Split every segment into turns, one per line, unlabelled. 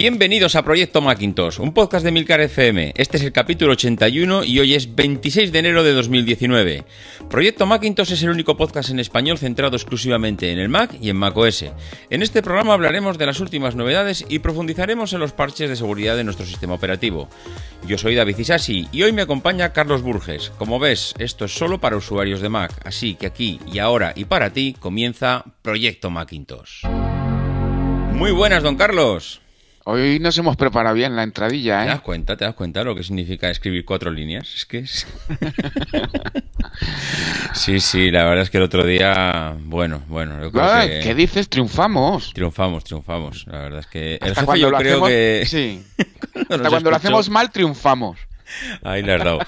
Bienvenidos a Proyecto Macintosh, un podcast de Milcar FM. Este es el capítulo 81 y hoy es 26 de enero de 2019. Proyecto Macintosh es el único podcast en español centrado exclusivamente en el Mac y en macOS. En este programa hablaremos de las últimas novedades y profundizaremos en los parches de seguridad de nuestro sistema operativo. Yo soy David Isasi y hoy me acompaña Carlos Burges. Como ves, esto es solo para usuarios de Mac, así que aquí y ahora y para ti comienza Proyecto Macintosh. Muy buenas, don Carlos.
Hoy nos hemos preparado bien la entradilla,
¿eh? Te das cuenta, te lo que significa escribir cuatro líneas. Es que sí, sí, la verdad es que el otro día, bueno, bueno. Ah,
que... ¿Qué dices? Triunfamos.
Triunfamos, triunfamos. La verdad es que
cuando creo que... Sí. lo hacemos mal, triunfamos.
Ahí le has dado.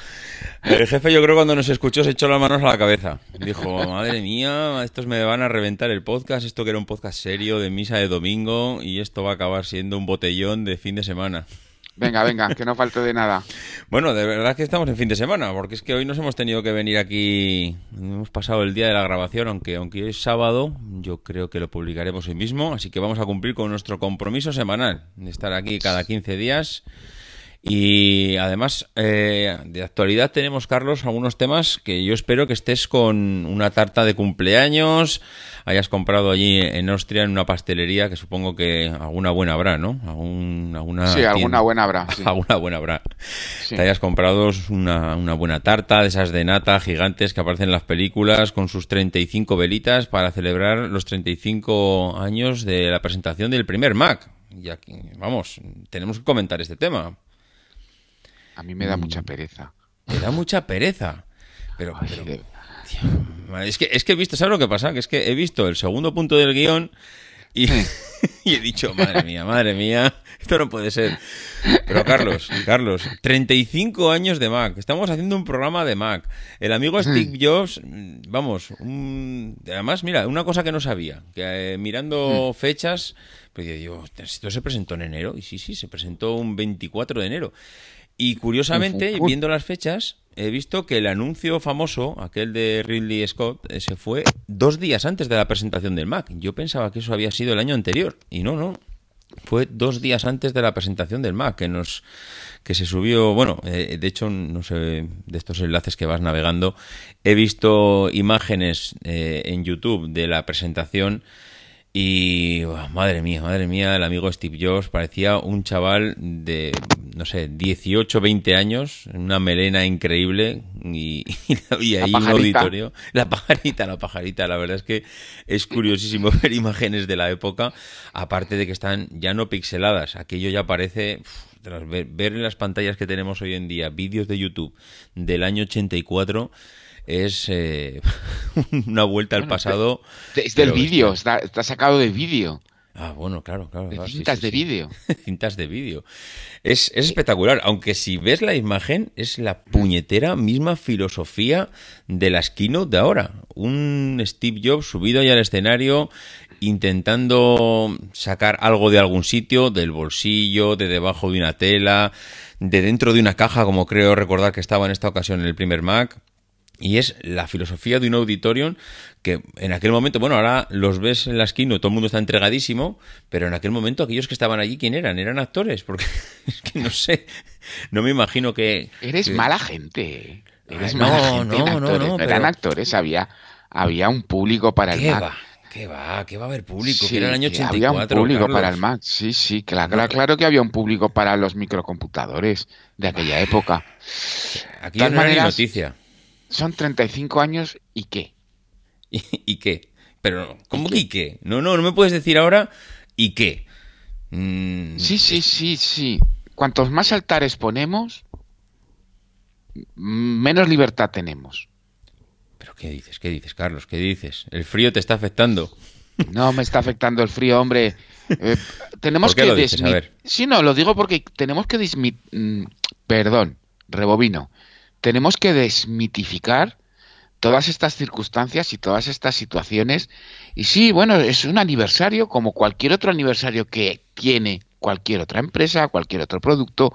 El jefe, yo creo, cuando nos escuchó, se echó las manos a la cabeza. Dijo: Madre mía, estos me van a reventar el podcast. Esto que era un podcast serio de misa de domingo, y esto va a acabar siendo un botellón de fin de semana.
Venga, venga, que no falte de nada.
Bueno, de verdad que estamos en fin de semana, porque es que hoy nos hemos tenido que venir aquí. Hemos pasado el día de la grabación, aunque, aunque es sábado, yo creo que lo publicaremos hoy mismo. Así que vamos a cumplir con nuestro compromiso semanal de estar aquí cada 15 días y además, eh, de actualidad tenemos, Carlos, algunos temas que yo espero que estés con una tarta de cumpleaños, hayas comprado allí en Austria en una pastelería que supongo que alguna buena habrá, ¿no?
alguna sí, alguna buena habrá.
alguna buena habrá. hayas comprado una, una buena tarta de esas de nata gigantes que aparecen en las películas con sus 35 velitas para celebrar los 35 años de la presentación del primer Mac. Y aquí, vamos, tenemos que comentar este tema.
A mí me da mucha mm. pereza.
Me da mucha pereza. Pero, es, que, es que he visto, ¿sabes lo que pasa? Que es que he visto el segundo punto del guión y, he dicho, madre mía, madre mía, esto no puede ser. Pero Carlos, Carlos, 35 años de Mac, estamos haciendo un programa de Mac. El amigo mm. Steve Jobs, vamos, además, mira, una cosa que no sabía, que eh, mirando mm. fechas, pues yo digo, esto se presentó en enero, y sí, sí, se presentó un 24 de enero. Y curiosamente, viendo las fechas, he visto que el anuncio famoso, aquel de Ridley Scott, eh, se fue dos días antes de la presentación del Mac. Yo pensaba que eso había sido el año anterior. Y no, no. Fue dos días antes de la presentación del Mac, que nos que se subió. Bueno, eh, de hecho, no sé, de estos enlaces que vas navegando, he visto imágenes eh, en YouTube de la presentación y madre mía, madre mía, el amigo Steve Jobs parecía un chaval de, no sé, 18, 20 años, una melena increíble y, había ahí un auditorio. La pajarita, la pajarita, la verdad es que es curiosísimo ver imágenes de la época, aparte de que están ya no pixeladas, aquello ya parece... tras ver, ver en las pantallas que tenemos hoy en día vídeos de YouTube del año 84, es eh, una vuelta al pasado.
Es del vídeo, está, sacado de vídeo.
Ah, bueno, claro, claro.
cintas de vídeo.
cintas de vídeo. Es, eh, espectacular, aunque si ves la imagen es la puñetera misma filosofía de la esquina de ahora. Un Steve Jobs subido ahí al escenario intentando sacar algo de algún sitio, del bolsillo, de debajo de una tela, de dentro de una caja, como creo recordar que estaba en esta ocasión en el primer Mac. Y es la filosofía de un auditorium que en aquel momento, bueno, ahora los ves en la esquina, todo el mundo está entregadísimo, pero en aquel momento aquellos que estaban allí, ¿quién eran? ¿Eran actores? Porque es que no sé, no me imagino que...
Eres mala gente. Eres
mala gente
no, no, no, Eran actores, había, había un público para el va?
¿Qué va? ¿Qué va a haber público? Sí, el año Había público
para el Mac, sí, sí, claro, claro, que había un público para los microcomputadores de aquella época.
Aquí no noticia
son 35 años y qué.
¿Y, qué? Pero, ¿cómo ¿Y que y qué? No, no, no me puedes decir ahora y qué. Mm,
sí, sí, sí, sí. Cuantos más altares ponemos, menos libertad tenemos.
¿Pero qué dices? ¿Qué dices, Carlos? ¿Qué dices? El frío te está afectando.
No me está afectando el frío, hombre. Eh, tenemos
que
lo Sí, no, lo digo porque tenemos que dismitir... Mm, perdón, rebobino tenemos que desmitificar todas estas circunstancias y todas estas situaciones. Y sí, bueno, es un aniversario como cualquier otro aniversario que tiene cualquier otra empresa, cualquier otro producto.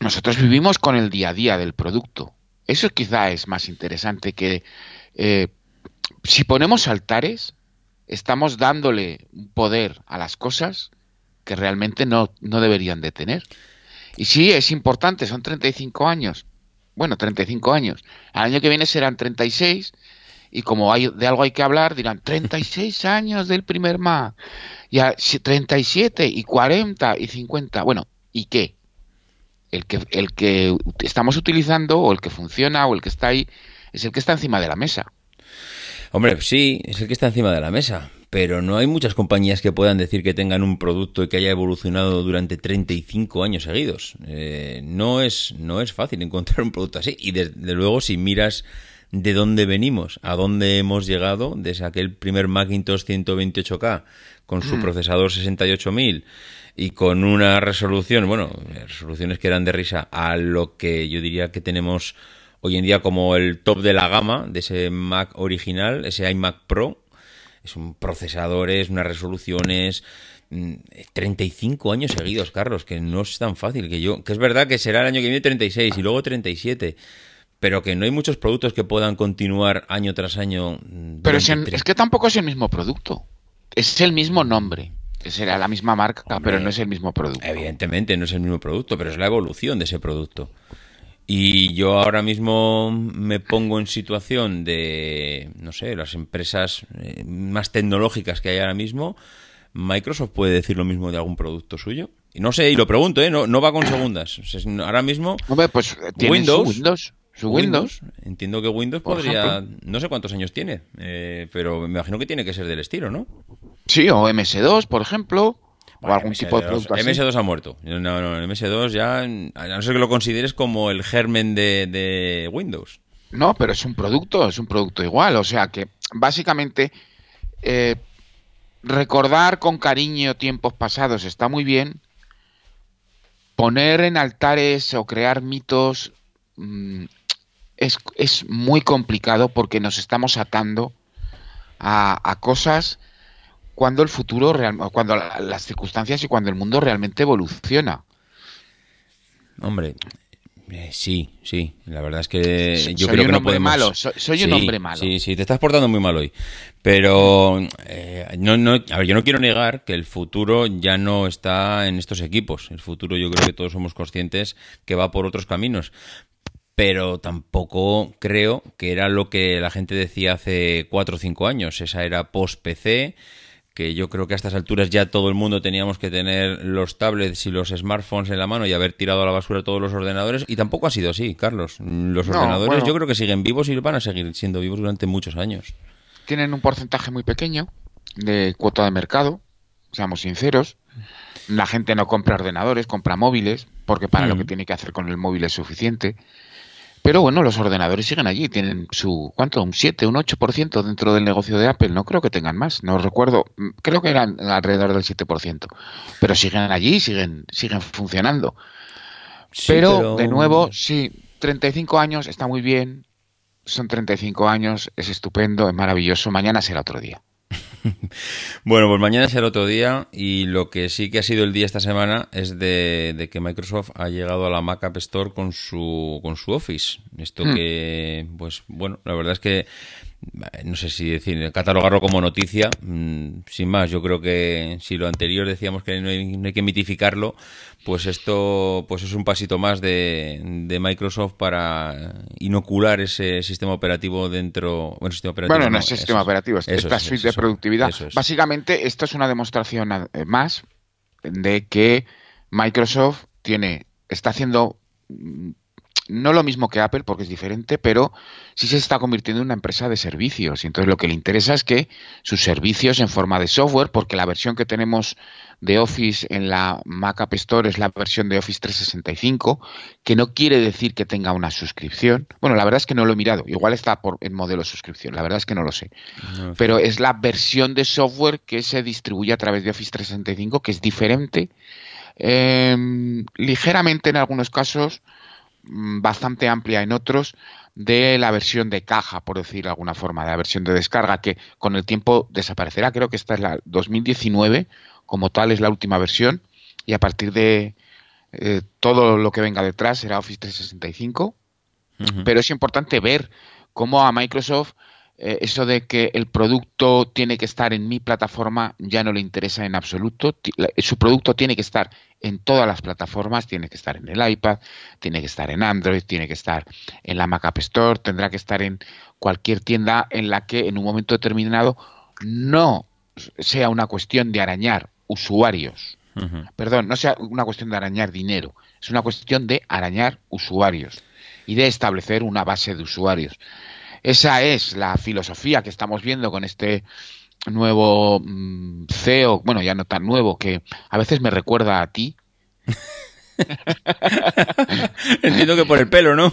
Nosotros vivimos con el día a día del producto. Eso quizá es más interesante que eh, si ponemos altares, estamos dándole poder a las cosas que realmente no, no deberían de tener. Y sí, es importante, son 35 años, bueno, 35 años. Al año que viene serán 36 y como hay de algo hay que hablar, dirán 36 años del primer más, ya 37 y 40 y 50. Bueno, ¿y qué? El que, el que estamos utilizando o el que funciona o el que está ahí es el que está encima de la mesa.
Hombre, sí, es el que está encima de la mesa pero no hay muchas compañías que puedan decir que tengan un producto que haya evolucionado durante 35 años seguidos. Eh, no, es, no es fácil encontrar un producto así. Y desde luego, si miras de dónde venimos, a dónde hemos llegado, desde aquel primer Macintosh 128K con su mm. procesador 68000 y con una resolución, bueno, resoluciones que eran de risa, a lo que yo diría que tenemos hoy en día como el top de la gama de ese Mac original, ese iMac Pro, son procesadores, unas resoluciones. 35 mm, años seguidos, Carlos, que no es tan fácil que yo. Que es verdad que será el año que viene 36 y luego 37 pero que no hay muchos productos que puedan continuar año tras año.
Mm, pero es, que tampoco es el mismo producto. Es el mismo nombre. Será la misma marca, pero no es el mismo producto.
Evidentemente, no es el mismo producto, pero es la evolución de ese producto. Y yo ahora mismo me pongo en situación de, no sé, las empresas eh, más tecnológicas que hay ahora mismo. ¿Microsoft puede decir lo mismo de algún producto suyo? Y no sé, y lo pregunto, ¿eh? No, va con segundas. ahora mismo.
Hombre, pues eh, Windows. Windows? Su Windows?
Entiendo que Windows podría. No sé cuántos años tiene, eh, pero me imagino que tiene que ser del estilo, ¿no?
Sí, o MS2, por ejemplo o algún tipo de producto así. MS2
ha muerto. No, no, MS2 ya, a no ser que lo consideres como el germen de, Windows.
No, pero es un producto, es un producto igual. O sea que básicamente eh, recordar con cariño tiempos pasados está muy bien. Poner en altares o crear mitos mm, es, muy complicado porque nos estamos atando a, a cosas cuando el futuro, cuando las circunstancias y cuando el mundo realmente evoluciona.
Hombre, eh, sí, sí. La verdad es que yo creo que no podemos.
Malo, soy, un hombre malo.
Sí, sí, te estás portando muy mal hoy. Pero eh, a ver, yo no quiero negar que el futuro ya no está en estos equipos. El futuro, yo creo que todos somos conscientes que va por otros caminos. Pero tampoco creo que era lo que la gente decía hace cuatro o cinco años. Esa era post-PC que yo creo que a estas alturas ya todo el mundo teníamos que tener los tablets y los smartphones en la mano y haber tirado a la basura todos los ordenadores. Y tampoco ha sido así, Carlos. Los ordenadores yo creo que siguen vivos y van a seguir siendo vivos durante muchos años.
Tienen un porcentaje muy pequeño de cuota de mercado, seamos sinceros. La gente no compra ordenadores, compra móviles, porque para lo mm. que tiene que hacer con el móvil es suficiente. Pero bueno, los ordenadores siguen allí, tienen su, ¿cuánto? Un 7, un 8% dentro del negocio de Apple, no creo que tengan más, no recuerdo, mm, creo que eran alrededor del 7%, pero siguen allí, siguen, siguen funcionando. pero, pero, de nuevo, sí, 35 años está muy bien, son 35 años, es estupendo, es maravilloso, mañana será otro día.
bueno, pues mañana será otro día y lo que sí que ha sido el día esta semana es de, que Microsoft ha llegado a la Mac App Store con su, con su Office. Esto hmm. que, pues bueno, la verdad es que eh, no sé si decir, catalogarlo como noticia, mm, sin más, yo creo que si lo anterior decíamos que no hay, que mitificarlo, pues esto pues es un pasito más de, Microsoft para inocular ese sistema operativo dentro,
bueno, sistema no, es sistema operativo, es, la suite de productividad. Básicamente, esto es una demostración eh, más de que Microsoft tiene, está haciendo mm, no lo mismo que Apple porque es diferente, pero sí se está convirtiendo en una empresa de servicios. Y entonces lo que le interesa es que sus servicios en forma de software, porque la versión que tenemos de Office en la Mac App Store es la versión de Office 365, que no quiere decir que tenga una suscripción. Bueno, la verdad es que no lo he mirado. Igual está por, en modelo suscripción, la verdad es que no lo sé. pero es la versión de software que se distribuye a través de Office 365, que es diferente. Em, ligeramente en algunos casos Mm, bastante amplia en otros de la versión de caja, por decir alguna forma, de la versión de descarga, que con el tiempo desaparecerá. Creo que esta es la 2019, como tal, es la última versión, y a partir de eh, todo lo que venga detrás será Office 365. Pero es importante ver cómo a Microsoft eh, eso de que el producto tiene que estar en mi plataforma ya no le interesa en absoluto. Su producto tiene que estar en todas las plataformas, tiene que estar en el iPad, tiene que estar en Android, tiene que estar en la Mac App Store, tendrá que estar en cualquier tienda en la que en un momento determinado no sea una cuestión de arañar usuarios. Perdón, no sea una cuestión de arañar dinero, es una cuestión de arañar usuarios y de establecer una base de usuarios. Esa es la filosofía que estamos viendo con este nuevo mm, CEO, bueno, ya no tan nuevo, que a veces me recuerda a ti.
Entiendo que por el pelo, ¿no?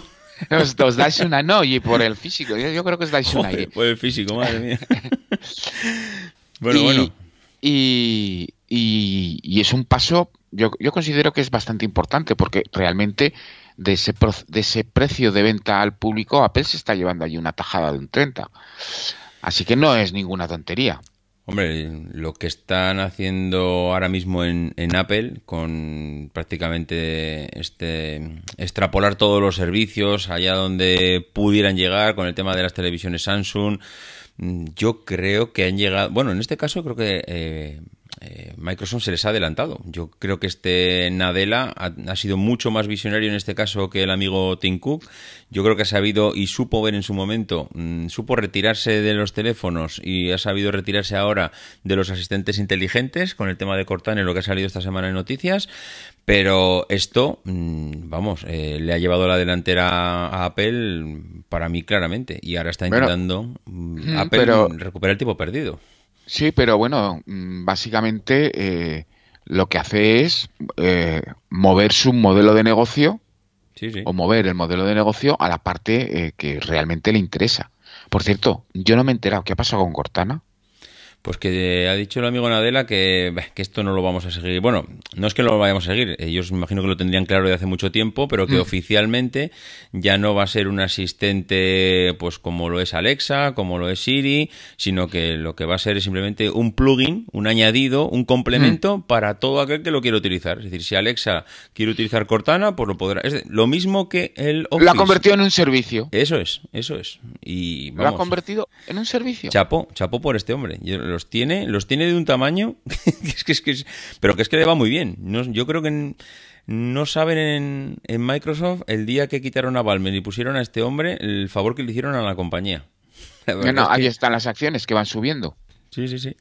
Os, dais una no y por el físico. Yo, creo que os dais una
Por el físico, madre mía.
bueno, bueno. Y, es un paso, yo, yo, considero que es bastante importante porque realmente de ese, de ese precio de venta al público, Apple se está llevando allí una tajada de un 30. Así que no es ninguna tontería.
Hombre, lo que están haciendo ahora mismo en, Apple con prácticamente este extrapolar todos los servicios allá donde pudieran llegar con el tema de las televisiones Samsung, mm, yo creo que han llegado, bueno, en este caso creo que eh, eh, Microsoft se les ha adelantado. Yo creo que este Nadella ha, sido mucho más visionario en este caso que el amigo Tim Cook. Yo creo que ha sabido y supo ver en su momento, mm, supo retirarse de los teléfonos y ha sabido retirarse ahora de los asistentes inteligentes con el tema de Cortana, lo que ha salido esta semana en noticias. Pero esto, mm, vamos, eh, le ha llevado la delantera a Apple para mí claramente y ahora está intentando mm, Apple recuperar el tiempo perdido.
Sí, pero bueno, mm, básicamente eh, lo que hace es eh, mover su modelo de negocio o mover el modelo de negocio a la parte eh, que realmente le interesa. Por cierto, yo no me he enterado qué ha pasado con Cortana.
Pues que ha dicho el amigo Nadela que, esto no lo vamos a seguir. Bueno, no es que lo vayamos a seguir, ellos me imagino que lo tendrían claro de hace mucho tiempo, pero que mm. oficialmente ya no va a ser un asistente pues como lo es Alexa, como lo es Siri, sino que lo que va a ser es simplemente un plugin, un añadido, un complemento mm. para todo aquel que lo quiera utilizar. Es decir, si Alexa quiere utilizar Cortana, pues lo podrá. Es lo mismo que el
Office. Lo ha convertido en un servicio.
Eso es, eso es. Y lo
ha convertido en un servicio.
Chapo, chapo por este hombre los tiene, los tiene de un tamaño, pero que es que le va muy bien. yo creo que no saben en, Microsoft el día que quitaron a Balmer y pusieron a este hombre el favor que le hicieron a la compañía.
bueno ahí están las acciones que van subiendo.
Sí, sí, sí.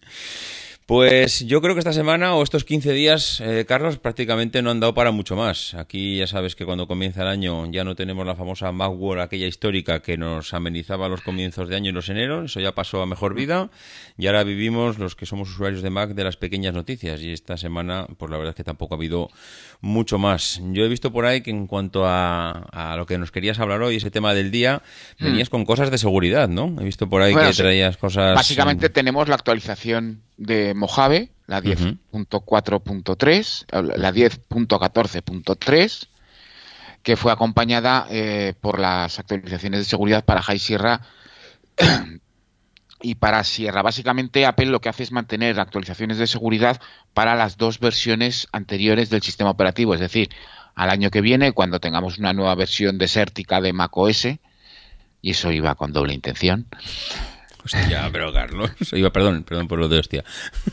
Pues yo creo que esta semana o estos 15 días, eh, Carlos, prácticamente no han dado para mucho más. Aquí ya sabes que cuando comienza el año ya no tenemos la famosa Macworld, aquella histórica que nos amenizaba los comienzos de año y los enero. Eso ya pasó a mejor vida. Y ahora vivimos los que somos usuarios de Mac de las pequeñas noticias. Y esta semana, pues la verdad es que tampoco ha habido mucho más. Yo he visto por ahí que en cuanto a, lo que nos querías hablar hoy, ese tema del día, venías mm. con cosas de seguridad, ¿no? He visto por ahí que traías cosas.
Básicamente mm. tenemos la actualización de Mojave, la 10.4.3, la 10.14.3, que fue acompañada eh, por las actualizaciones de seguridad para High Sierra y para Sierra. Básicamente Apple lo que hace es mantener actualizaciones de seguridad para las dos versiones anteriores del sistema operativo, es decir, al año que viene, cuando tengamos una nueva versión desértica de macOS, y eso iba con doble intención,
Hostia, pero Carlos. perdón, perdón por lo de hostia.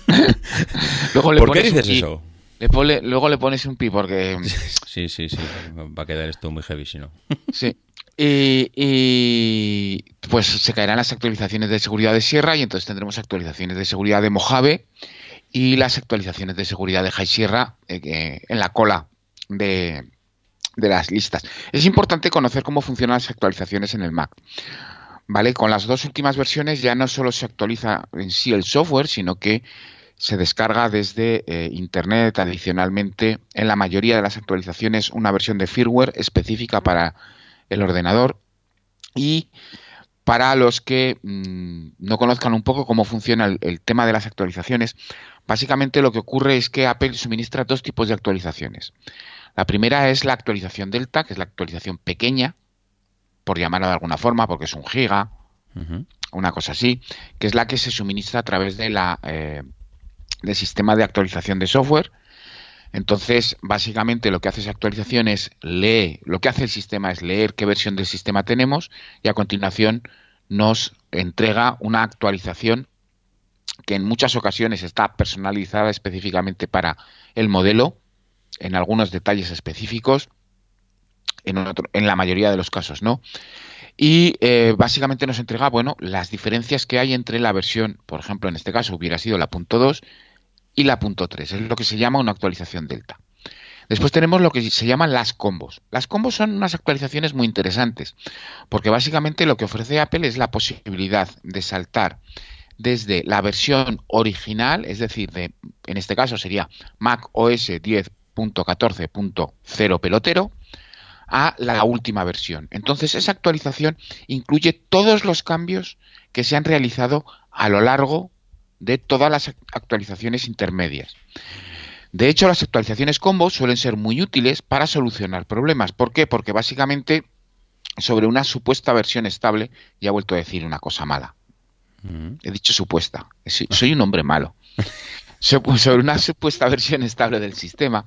Luego le ¿Por qué dices eso?
luego le pones un pi porque.
Sí, sí, sí. Va a quedar esto muy heavy si no.
Sí. Y, pues se caerán las actualizaciones de seguridad de Sierra y entonces tendremos actualizaciones de seguridad de Mojave y las actualizaciones de seguridad de High Sierra eh, en la cola de, de las listas. Es importante conocer cómo funcionan las actualizaciones en el Mac. ¿vale? Con las dos últimas versiones ya no solo se actualiza en sí el software, sino que se descarga desde eh, Internet adicionalmente, en la mayoría de las actualizaciones, una versión de firmware específica para el ordenador. Y para los que mm, no conozcan un poco cómo funciona el, tema de las actualizaciones, básicamente lo que ocurre es que Apple suministra dos tipos de actualizaciones. La primera es la actualización Delta, que es la actualización pequeña, por llamarlo de alguna forma, porque es un giga, una cosa así, que es la que se suministra a través de la, eh, del sistema de actualización de software. Entonces, básicamente lo que hace esa actualización es leer, lo que hace el sistema es leer qué versión del sistema tenemos y a continuación nos entrega una actualización que en muchas ocasiones está personalizada específicamente para el modelo, en algunos detalles específicos, en, la mayoría de los casos, ¿no? Y eh, básicamente nos entrega, bueno, las diferencias que hay entre la versión, por ejemplo, en este caso hubiera sido la .2 y la .3, es lo que se llama una actualización delta. Después tenemos lo que se llaman las combos. Las combos son unas actualizaciones muy interesantes, porque básicamente lo que ofrece Apple es la posibilidad de saltar desde la versión original, es decir, de, en este caso sería Mac OS 10.14.0 pelotero, a la última versión. Entonces, esa actualización incluye todos los cambios que se han realizado a lo largo de todas las actualizaciones intermedias. De hecho, las actualizaciones combo suelen ser muy útiles para solucionar problemas. ¿Por qué? Porque básicamente sobre una supuesta versión estable ya he vuelto a decir una cosa mala. Mm. He dicho supuesta. Soy un hombre malo. sobre una supuesta versión estable del sistema,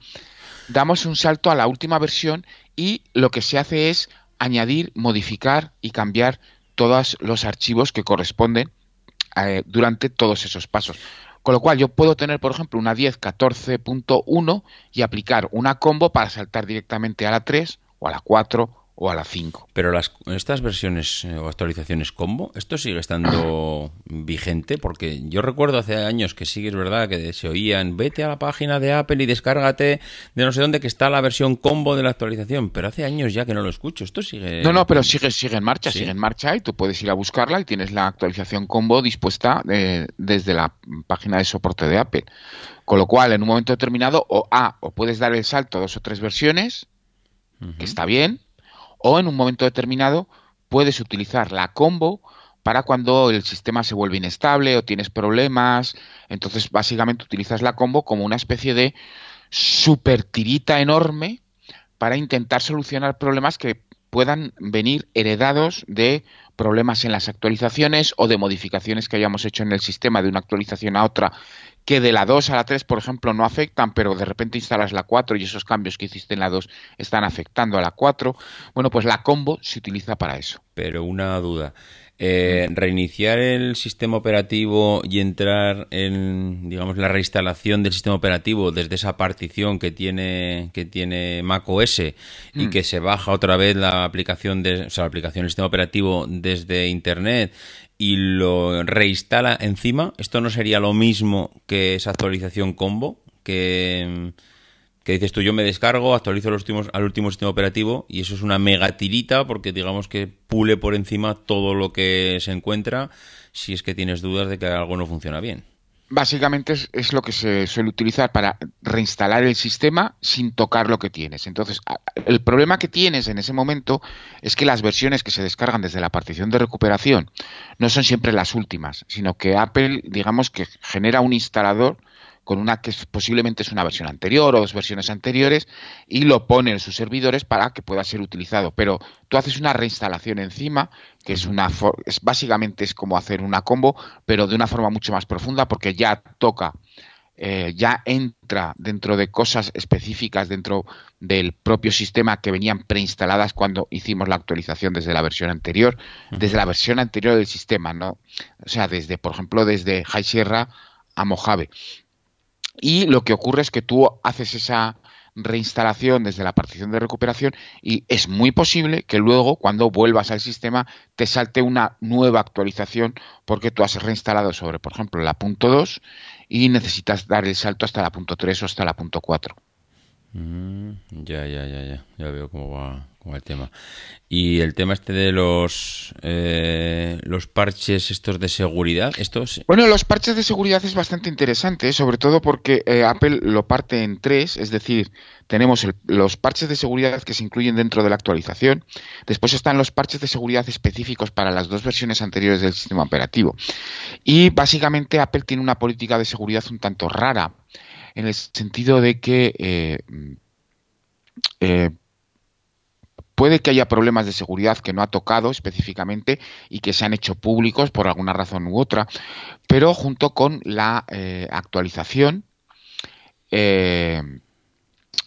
damos un salto a la última versión y lo que se hace es añadir, modificar y cambiar todos los archivos que corresponden eh, durante todos esos pasos. Con lo cual yo puedo tener, por ejemplo, una 10.14.1 y aplicar una combo para saltar directamente a la 3 o a la 4 o a la 5.
Pero las, estas versiones eh, o actualizaciones combo, ¿esto sigue estando vigente? Porque yo recuerdo hace años que sigue es verdad que se oían, vete a la página de Apple y descárgate de no sé dónde que está la versión combo de la actualización, pero hace años ya que no lo escucho, esto sigue...
No, no, pero sigue, sigue en marcha, sigue en marcha y tú puedes ir a buscarla y tienes la actualización combo dispuesta eh, desde la página de soporte de Apple. Con lo cual, en un momento determinado, o A, ah, o puedes dar el salto a dos o tres versiones, que está bien, o en un momento determinado puedes utilizar la combo para cuando el sistema se vuelve inestable o tienes problemas. Entonces, básicamente utilizas la combo como una especie de super tirita enorme para intentar solucionar problemas que puedan venir heredados de problemas en las actualizaciones o de modificaciones que hayamos hecho en el sistema de una actualización a otra que de la 2 a la 3, por ejemplo, no afectan, pero de repente instalas la 4 y esos cambios que hiciste en la 2 están afectando a la 4. Bueno, pues la combo se utiliza para eso.
Pero una duda. Eh, reiniciar el sistema operativo y entrar en digamos la reinstalación del sistema operativo desde esa partición que tiene que tiene macOS y mm. que se baja otra vez la aplicación de, o sea, la aplicación del sistema operativo desde internet y lo reinstala encima, esto no sería lo mismo que esa actualización combo, que, dices tú, yo me descargo, actualizo los últimos, al último sistema operativo y eso es una mega tirita porque digamos que pule por encima todo lo que se encuentra si es que tienes dudas de que algo no funciona bien
básicamente es, lo que se suele utilizar para reinstalar el sistema sin tocar lo que tienes. Entonces, el problema que tienes en ese momento es que las versiones que se descargan desde la partición de recuperación no son siempre las últimas, sino que Apple, digamos que genera un instalador con una que posiblemente es una versión anterior o dos versiones anteriores y lo pone en sus servidores para que pueda ser utilizado. Pero tú haces una reinstalación encima, que es una es, básicamente es como hacer una combo, pero de una forma mucho más profunda porque ya toca eh, ya entra dentro de cosas específicas dentro del propio sistema que venían preinstaladas cuando hicimos la actualización desde la versión anterior, desde la versión anterior del sistema, ¿no? O sea, desde, por ejemplo, desde High Sierra a Mojave. Y lo que ocurre es que tú haces esa reinstalación desde la partición de recuperación y es muy posible que luego cuando vuelvas al sistema te salte una nueva actualización porque tú has reinstalado sobre, por ejemplo, la punto 2 y necesitas dar el salto hasta la punto 3 o hasta la punto 4.
Mm, ya, ya, ya, ya. Ya veo cómo va, el tema. Y el tema este de los... Eh, los parches estos de seguridad? Estos...
Bueno, los parches de seguridad es bastante interesante, ¿eh? sobre todo porque eh, Apple lo parte en tres, es decir, tenemos los parches de seguridad que se incluyen dentro de la actualización, después están los parches de seguridad específicos para las dos versiones anteriores del sistema operativo. Y básicamente Apple tiene una política de seguridad un tanto rara, en el sentido de que... Eh, Puede que haya problemas de seguridad que no ha tocado específicamente y que se han hecho públicos por alguna razón u otra, pero junto con la eh, actualización, eh,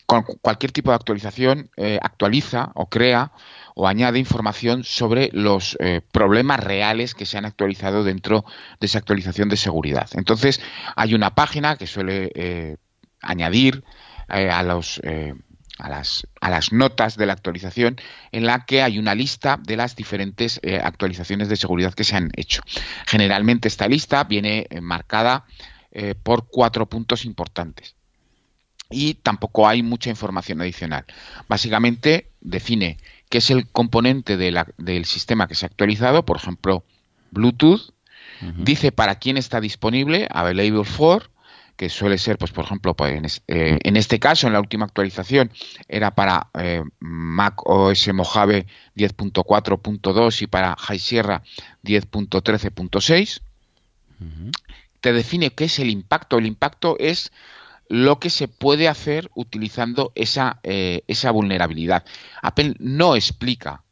con cualquier tipo de actualización, eh, actualiza o crea o añade información sobre los problemas reales que se han actualizado dentro de esa actualización de seguridad. Entonces, hay una página que suele añadir a los a las, a las notas de la actualización en la que hay una lista de las diferentes eh, actualizaciones de seguridad que se han hecho. Generalmente esta lista viene eh, marcada eh, por cuatro puntos importantes y tampoco hay mucha información adicional. Básicamente define qué es el componente del sistema que se ha actualizado, por ejemplo, Bluetooth, dice para quién está disponible, available for, que suele ser, pues por ejemplo, pues, eh, en, este caso, en la última actualización, era para eh, Mac OS Mojave 10.4.2 y para High Sierra 10.13.6. Te define qué es el impacto. El impacto es lo que se puede hacer utilizando esa, eh, esa vulnerabilidad. Apple no explica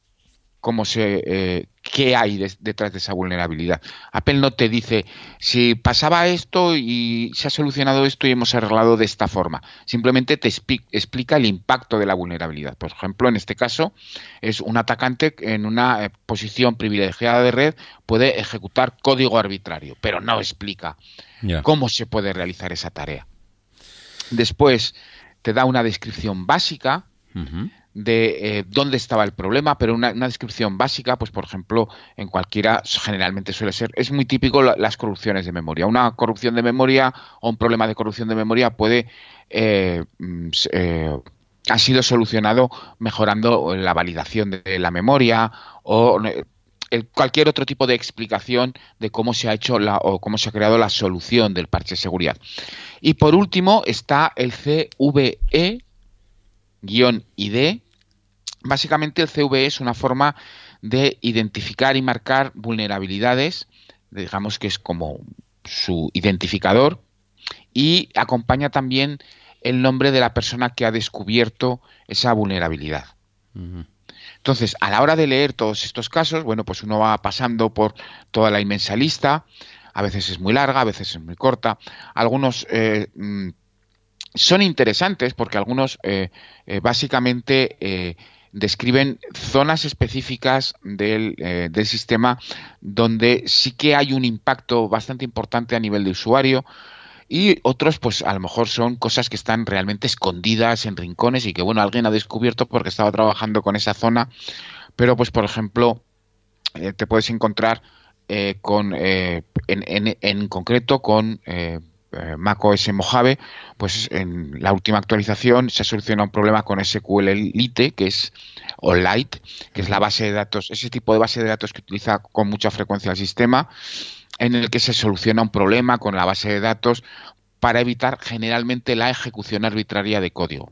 cómo se, qué hay detrás de esa vulnerabilidad. Apple no te dice, si pasaba esto y se ha solucionado esto y hemos arreglado de esta forma. Simplemente te explica el impacto de la vulnerabilidad. Por ejemplo, en este caso, es un atacante en una eh, posición privilegiada de red puede ejecutar código arbitrario, pero no explica cómo se puede realizar esa tarea. Después, te da una descripción básica de eh, dónde estaba el problema, pero una, descripción básica, pues por ejemplo, en cualquiera generalmente suele ser, es muy típico las corrupciones de memoria. Una corrupción de memoria o un problema de corrupción de memoria puede... Eh, mm, eh, ha sido solucionado mejorando la validación de la memoria o cualquier otro tipo de explicación de cómo se ha hecho la, o cómo se ha creado la solución del parche de seguridad. Y por último está el CVE, ID. Básicamente el CVE es una forma de identificar y marcar vulnerabilidades, digamos que es como su identificador, y acompaña también el nombre de la persona que ha descubierto esa vulnerabilidad. Entonces, a la hora de leer todos estos casos, bueno, pues uno va pasando por toda la inmensa lista, a veces es muy larga, a veces es muy corta, algunos... Eh, mm, son interesantes porque algunos eh, eh, básicamente eh, describen zonas específicas del, sistema donde sí que hay un impacto bastante importante a nivel de usuario y otros pues a lo mejor son cosas que están realmente escondidas en rincones y que bueno alguien ha descubierto porque estaba trabajando con esa zona pero pues por ejemplo te puedes encontrar con en, en, concreto con eh, macOS Mojave, pues en la última actualización se ha solucionado un problema con SQL Lite, que es o Lite, que es la base de datos, ese tipo de base de datos que utiliza con mucha frecuencia el sistema, en el que se soluciona un problema con la base de datos para evitar generalmente la ejecución arbitraria de código.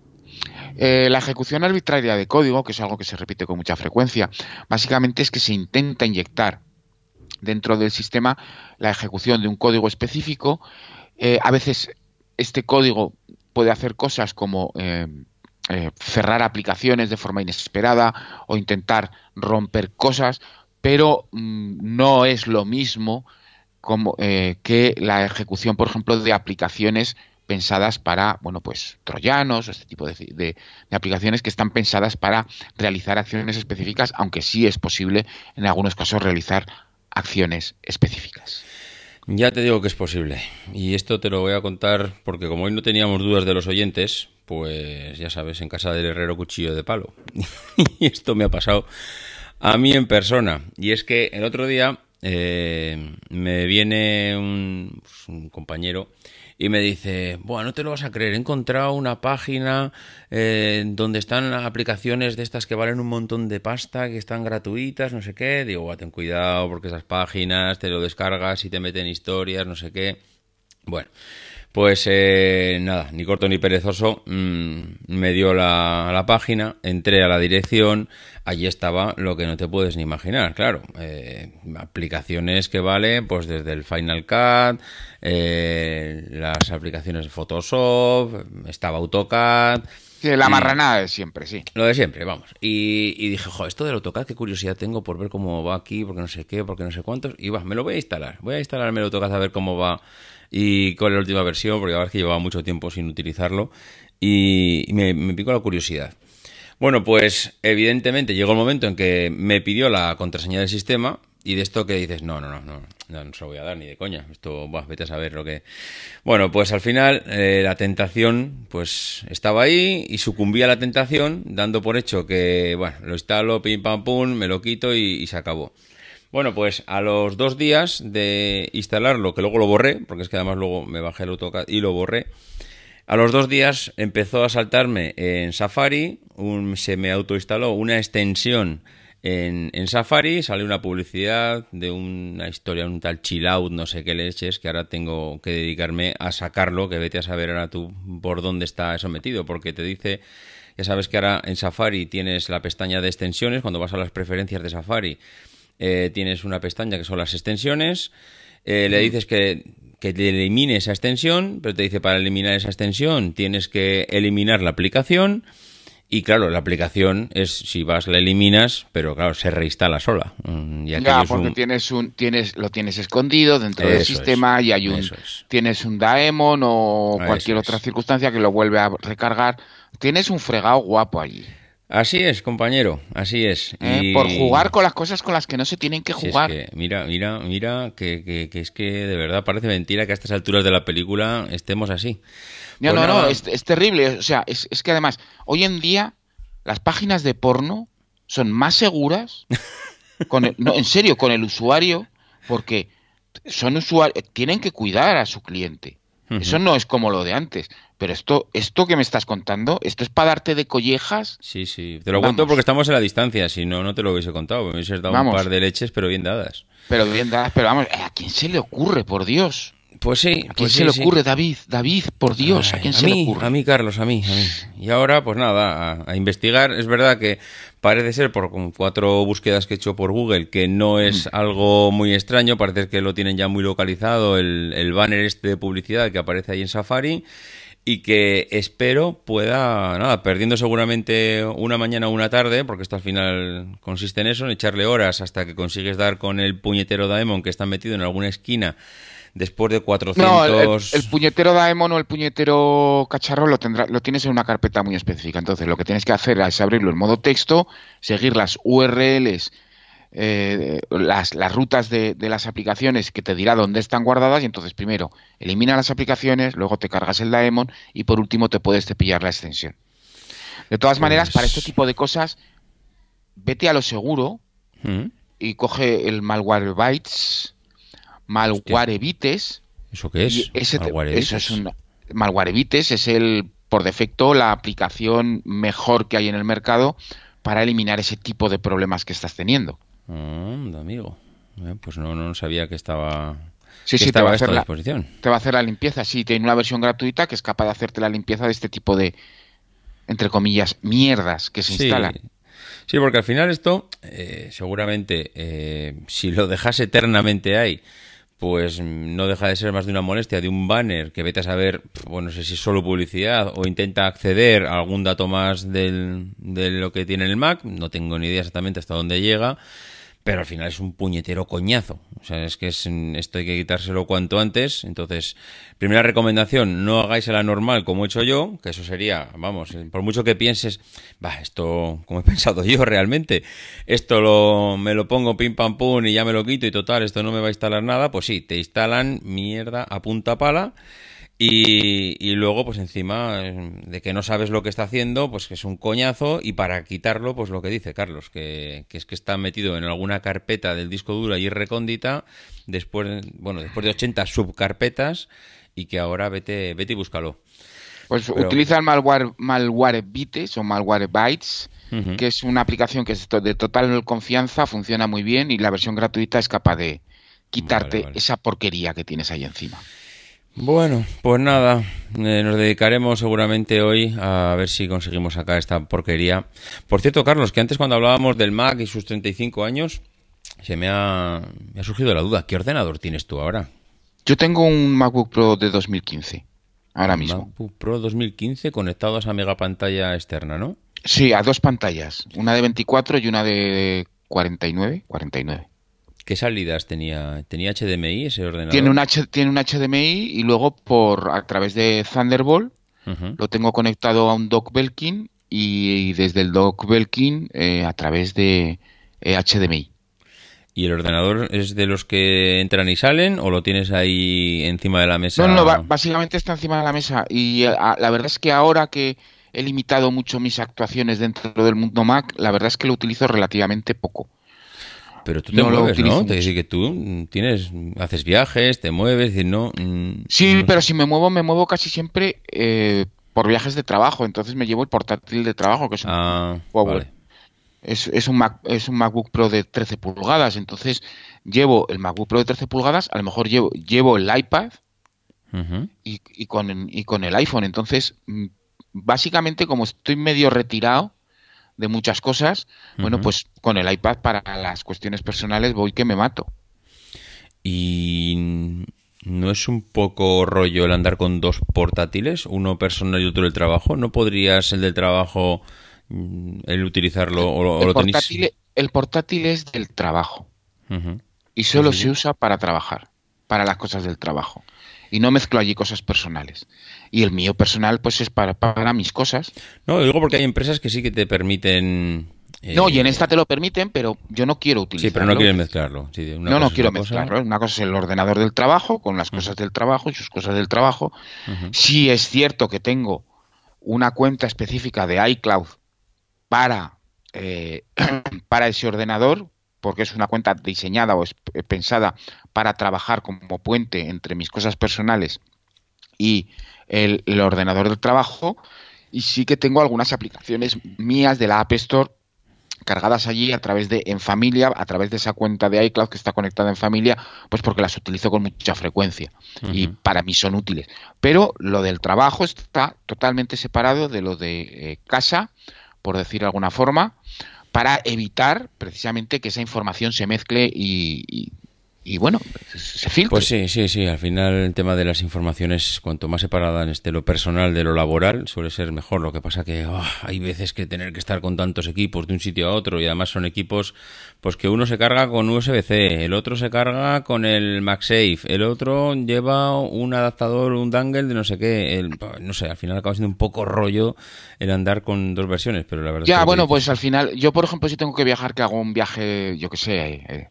Eh, la ejecución arbitraria de código, que es algo que se repite con mucha frecuencia, básicamente es que se intenta inyectar dentro del sistema la ejecución de un código específico eh, a veces este código puede hacer cosas como eh, eh, cerrar aplicaciones de forma inesperada o intentar romper cosas, pero mm, no es lo mismo que la ejecución, por ejemplo, de aplicaciones pensadas para, bueno, pues troyanos o este tipo de, aplicaciones que están pensadas para realizar acciones específicas, aunque sí es posible en algunos casos realizar acciones específicas.
Ya te digo que es posible. Y esto te lo voy a contar porque como hoy no teníamos dudas de los oyentes, pues ya sabes, en casa del herrero cuchillo de palo. y esto me ha pasado a mí en persona. Y es que el otro día eh, me viene un pues, compañero y me dice, bueno, no te lo vas a creer, he encontrado una página eh, donde están aplicaciones de estas que valen un montón de pasta, que están gratuitas, no sé qué. Digo, ten cuidado porque esas páginas te lo descargas y te meten historias, no sé qué. Bueno, pues eh, nada, ni corto ni perezoso, mm, me dio la, la página, entré a la dirección, allí estaba lo que no te puedes ni imaginar, claro. Eh, aplicaciones que valen, pues desde el Final Cut, eh, las aplicaciones de Photoshop, estaba AutoCAD.
Sí, la marranada de siempre, sí.
Lo de siempre, vamos. Y, dije, jo, esto del AutoCAD, qué curiosidad tengo por ver cómo va aquí, porque no sé qué, porque no sé cuántos. Y va, me lo voy a instalar. Voy a instalarme el AutoCAD a ver cómo va y con la última versión, porque la verdad es que llevaba mucho tiempo sin utilizarlo. Y, me, pico la curiosidad. Bueno, pues evidentemente llegó el momento en que me pidió la contraseña del sistema y de esto que dices, no, no, no, no, no, se lo voy a dar ni de coña. Esto, vete a saber lo que... Bueno, pues al final eh, la tentación pues estaba ahí y sucumbí a la tentación dando por hecho que, bueno, lo instalo, pim, pam, pum, me lo quito y, y se acabó. Bueno, pues a los dos días de instalarlo, que luego lo borré, porque es que además luego me bajé el AutoCAD y lo borré, a los dos días empezó a saltarme en Safari, un, se me autoinstaló una extensión en, Safari, sale una publicidad de una historia, un tal chill no sé qué leches, que ahora tengo que dedicarme a sacarlo, que vete a saber ahora tú por dónde está eso metido, porque te dice... Ya sabes que ahora en Safari tienes la pestaña de extensiones, cuando vas a las preferencias de Safari eh, tienes una pestaña que son las extensiones, eh, le dices que que te elimine esa extensión, pero te dice para eliminar esa extensión tienes que eliminar la aplicación. Y claro, la aplicación es si vas la eliminas, pero claro, se reinstala sola.
Mm, ya, porque tienes un tienes lo tienes escondido dentro del sistema y hay un tienes un daemon o cualquier otra circunstancia que lo vuelve a recargar. Tienes un fregado guapo allí.
Así es, compañero, así es.
¿Eh? Por jugar con las cosas con las que no se tienen que jugar.
mira, mira, mira, que, es que de verdad parece mentira que a estas alturas de la película estemos así.
No, pues no, no, es, terrible. O sea, es, que además, hoy en día las páginas de porno son más seguras, en serio, con el usuario, porque son usuarios, tienen que cuidar a su cliente. Eso no es como lo de antes pero esto, esto que me estás contando, esto es para darte de collejas.
Sí, sí. Te lo cuento porque estamos a la distancia, si no, no te lo hubiese contado. Me hubieses dado un par de leches, pero bien dadas.
Pero bien dadas, pero vamos, ¿a quién se le ocurre, por Dios?
Pues sí.
¿A quién pues
se le
ocurre, David? David, por Dios, ¿a quién se le ocurre?
A mí, Carlos, a mí, Y ahora, pues nada, a, investigar. Es verdad que parece ser, por cuatro búsquedas que he hecho por Google, que no es mm. algo muy extraño. Parece que lo tienen ya muy localizado, el, el banner este de publicidad que aparece ahí en Safari y que espero pueda, nada, perdiendo seguramente una mañana o una tarde, porque esto al final consiste en eso, en echarle horas hasta que consigues dar con el puñetero Daemon que está metido en alguna esquina después de 400...
No, el, puñetero Daemon o el puñetero cacharro lo, lo tienes en una carpeta muy específica, entonces lo que tienes que hacer es abrirlo en modo texto, seguir las URLs eh, las, rutas de, las aplicaciones que te dirá dónde están guardadas y entonces primero elimina las aplicaciones, luego te cargas el daemon y por último te puedes cepillar la extensión. De todas maneras, para este pues tipo de cosas, vete a lo seguro ¿Mm? y coge el malware bytes, malware bites.
¿Eso qué es?
es un malware es el por defecto la aplicación mejor que hay en el mercado para eliminar ese tipo de problemas que estás teniendo.
Mm, amigo. Eh, pues no, no sabía que estaba. Sí, te va, a hacer la, disposición.
te va a hacer la limpieza. Sí, tiene una versión gratuita que es capaz de hacerte la limpieza de este tipo de, entre comillas, mierdas que se instalan.
Sí, porque al final esto, eh, seguramente, eh, si lo dejas eternamente ahí, pues no deja de ser más de una molestia de un banner que vete a saber, bueno, no sé si solo publicidad o intenta acceder a algún dato más del, de lo que tiene el Mac, no tengo ni idea exactamente hasta dónde llega pero al final es un puñetero coñazo. O sea, es que es, esto hay que quitárselo cuanto antes. Entonces, primera recomendación, no hagáis la normal como he hecho yo, que eso sería, vamos, eh, por mucho que pienses, va, esto, como he pensado yo realmente, esto lo, me lo pongo pim pam pum y ya me lo quito y total, esto no me va a instalar nada, pues sí, te instalan mierda a punta pala. Y, luego, pues encima em, de que no sabes lo que está haciendo, pues que es un coñazo. Y para quitarlo, pues lo que dice Carlos, que, es que está metido en alguna carpeta del disco duro y recóndita, después, bueno, después de 80 subcarpetas, y que ahora vete, vete y búscalo.
Pues utiliza el malware, malware bites o malware que es una aplicación que es de total confianza, funciona muy bien y la versión gratuita es capaz de quitarte esa porquería que tienes ahí encima.
Bueno, pues nada, eh, nos dedicaremos seguramente hoy a ver si conseguimos sacar esta porquería. Por cierto, Carlos, que antes cuando hablábamos del Mac y sus 35 años, se me ha, surgido la duda, ¿qué ordenador tienes tú ahora?
Yo tengo un MacBook Pro de 2015, ahora mismo. MacBook
Pro 2015 conectado a esa mega pantalla externa, ¿no?
Sí, a dos pantallas, una de 24 y una de 49, 49.
¿Qué salidas tenía? ¿Tenía HDMI ese ordenador? Tiene un,
tiene un HDMI y luego por a través de Thunderbolt lo tengo conectado a un dock Belkin y, desde el dock Belkin eh, a través de HDMI. Eh,
¿Y el ordenador es de los que entran y salen o lo tienes ahí encima de la mesa?
No, no, básicamente está encima de la mesa. Y eh, la verdad es que ahora que he limitado mucho mis actuaciones dentro del mundo Mac, la verdad es que lo utilizo relativamente poco.
Pero tú te ¿no? que tú tienes, haces viajes, te mueves, no...
Mm, sí, pero si me muevo, me muevo casi siempre eh, por viajes de trabajo. Entonces me llevo el portátil de trabajo, que es un ah, es, un MacBook Pro de 13 pulgadas. Entonces llevo el MacBook Pro de 13 pulgadas, a lo mejor llevo, el iPad y con el iPhone. Entonces, mm, básicamente como estoy medio retirado de muchas cosas, bueno, pues con el iPad para las cuestiones personales voy que me mato.
Y ¿No es un poco rollo el andar con dos portátiles, uno personal y otro del trabajo? ¿No podrías el del trabajo, mm, el utilizarlo
o,
el, lo Portátil,
el portátil es del trabajo y solo se usa para trabajar, para las cosas del trabajo. Y no mezclo allí cosas personales y el mío personal pues es para, mis cosas.
No, digo porque hay empresas que sí que te permiten...
no, y en eh, esta te lo permiten, pero yo no quiero utilizarlo.
Sí, pero no quieres mezclarlo.
no, no quiero mezclarlo. Una cosa es el ordenador del trabajo, con las cosas del trabajo y sus cosas del trabajo. Si es cierto que tengo una cuenta específica de iCloud para, eh, para ese ordenador, porque es una cuenta diseñada o eh, pensada para trabajar como puente entre mis cosas personales y el, ordenador del trabajo y sí que tengo algunas aplicaciones mías de la App Store cargadas allí a través de en familia, a través de esa cuenta de iCloud que está conectada en familia, pues porque las utilizo con mucha frecuencia y para mí son útiles. Pero lo del trabajo está totalmente separado de lo de eh, casa, por decir de alguna forma, para evitar precisamente que esa información se mezcle y y bueno, se filtra.
Pues sí, sí, sí. Al final el tema de las informaciones, cuanto más separada en este lo personal de lo laboral, suele ser mejor. Lo que pasa que oh, hay veces que tener que estar con tantos equipos de un sitio a otro y además son equipos pues que uno se carga con USB-C, el otro se carga con el MagSafe, el otro lleva un adaptador, un dangle de no sé qué. Pues, no sé, al final acaba siendo un poco rollo el andar con dos versiones, pero la verdad.
Ya, bueno, pues al final, yo por ejemplo, si tengo que viajar, que hago un viaje, yo qué sé, eh,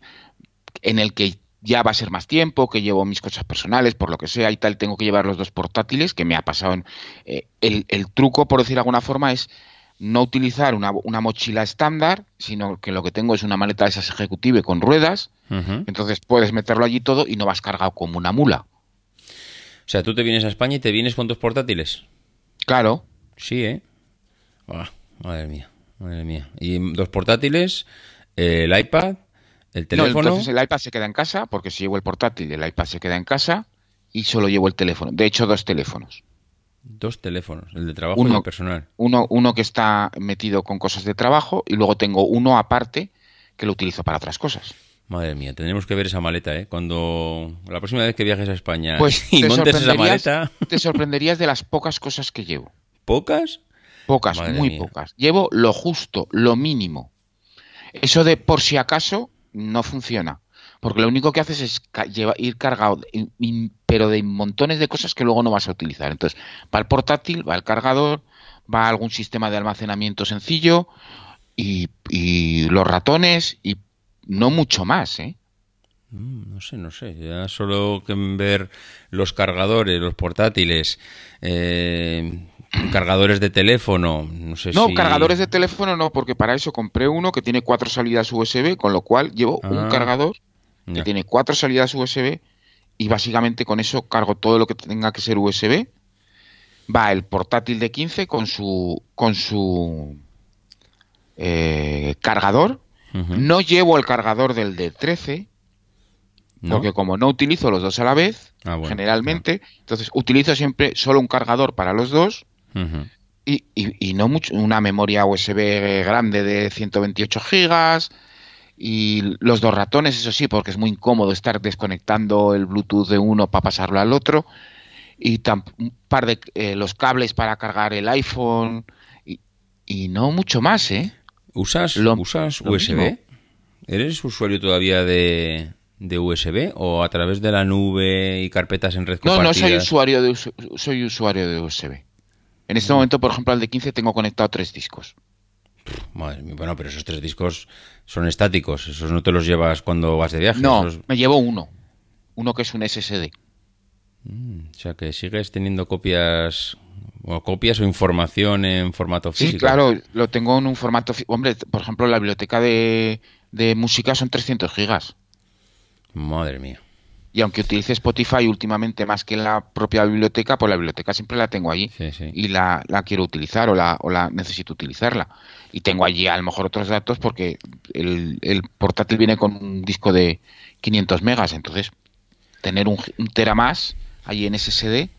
en el que ya va a ser más tiempo, que llevo mis cosas personales, por lo que sea y tal, tengo que llevar los dos portátiles, que me ha pasado. En, eh, el, truco, por decir de alguna forma, es no utilizar una, mochila estándar, sino que lo que tengo es una maleta de esas ejecutive con ruedas, entonces puedes meterlo allí todo y no vas cargado como una mula.
O sea, tú te vienes a España y te vienes con dos portátiles.
Claro.
Sí, ¿eh? Ah, madre mía, madre mía. Y dos portátiles, el iPad el teléfono. No, entonces
el iPad se queda en casa, porque si llevo el portátil, el iPad se queda en casa y solo llevo el teléfono. De hecho, dos teléfonos.
Dos teléfonos, el de trabajo y el personal.
Uno, que está metido con cosas de trabajo y luego tengo uno aparte que lo utilizo para otras cosas.
Madre mía, tendremos que ver esa maleta, ¿eh? Cuando la próxima vez que viajes a España
pues y montes maleta. Te sorprenderías de las pocas cosas que llevo.
¿Pocas?
Pocas, muy pocas. Llevo lo justo, lo mínimo. Eso de por si acaso no funciona. Porque lo único que haces es ir cargado, pero de montones de cosas que luego no vas a utilizar. Entonces, va el portátil, va el cargador, va algún sistema de almacenamiento sencillo y, los ratones y no mucho más, ¿eh?
Mm, no sé, no sé. Ya solo que ver los cargadores, los portátiles, eh, Cargadores de teléfono, no sé
no, cargadores de teléfono no, porque para eso compré uno que tiene cuatro salidas USB, con lo cual llevo un ah. cargador que tiene cuatro salidas USB y básicamente con eso cargo todo lo que tenga que ser USB. Va el portátil de 15 con su, con su eh, cargador. No llevo el cargador del de 13, porque como no utilizo los dos a la vez, ah, generalmente, entonces utilizo siempre solo un cargador para los dos y, y, no mucho, una memoria USB grande de 128 gigas y los dos ratones, eso sí, porque es muy incómodo estar desconectando el Bluetooth de uno para pasarlo al otro y un par de eh, los cables para cargar el iPhone y, no mucho más, ¿eh?
¿Usas, ¿usas USB? ¿Eres usuario todavía de, USB o a través de la nube y carpetas en red
No, no soy usuario de soy usuario de USB. En este momento, por ejemplo, al de 15 tengo conectado tres discos.
Madre mía, bueno, pero esos tres discos son estáticos, esos no te los llevas cuando vas de viaje. No,
me llevo uno, uno que es un SSD.
Mm, o sea que sigues teniendo copias o copias o información en formato físico.
Sí, claro, lo tengo en un formato. físico. Hombre, por ejemplo, la biblioteca de, de música son 300 gigas.
Madre mía
y aunque utilice Spotify últimamente más que la propia biblioteca, pues la biblioteca siempre la tengo allí y la, quiero utilizar o la, necesito utilizarla. Y tengo allí a lo mejor otros datos porque el, portátil viene con un disco de 500 megas, entonces tener un, tera más ahí en SSD,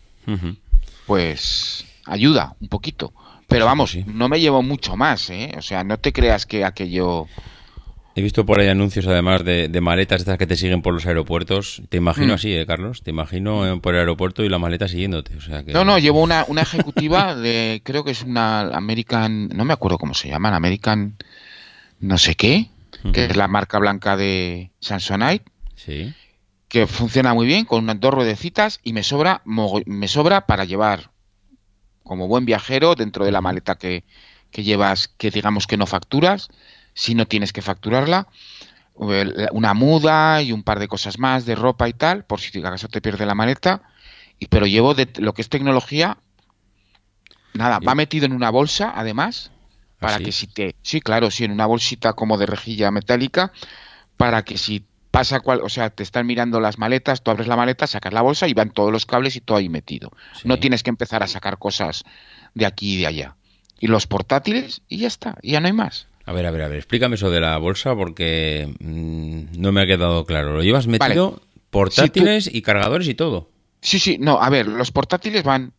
pues ayuda un poquito. Pero vamos, no me llevo mucho más, ¿eh? O sea, no te creas que aquello
He visto por ahí anuncios además de, maletas estas que te siguen por los aeropuertos. Te imagino mm. así, ¿eh, Carlos? Te imagino eh, por el aeropuerto y la maleta siguiéndote.
No, no, llevo una, ejecutiva de, creo que es una American, no me acuerdo cómo se llaman, American no sé qué, que es la marca blanca de Samsonite. Sí. Que funciona muy bien con unas dos ruedecitas y me sobra, me sobra para llevar como buen viajero dentro de la maleta que, que llevas, que digamos que no facturas si no tienes que facturarla, una muda y un par de cosas más de ropa y tal, por si acaso te pierde la maleta, y, pero llevo de lo que es tecnología, nada, va metido en una bolsa además, ¿Ah, para que si te, sí, claro, sí, en una bolsita como de rejilla metálica, para que si pasa cual, o sea, te están mirando las maletas, tú abres la maleta, sacas la bolsa y van todos los cables y todo ahí metido. No tienes que empezar a sacar cosas de aquí y de allá. Y los portátiles y ya está, ya no hay más.
A ver, a ver, a ver, explícame eso de la bolsa porque mm, no me ha quedado claro. Lo llevas metido portátiles y cargadores y todo.
Sí, sí, no, a ver, los portátiles van,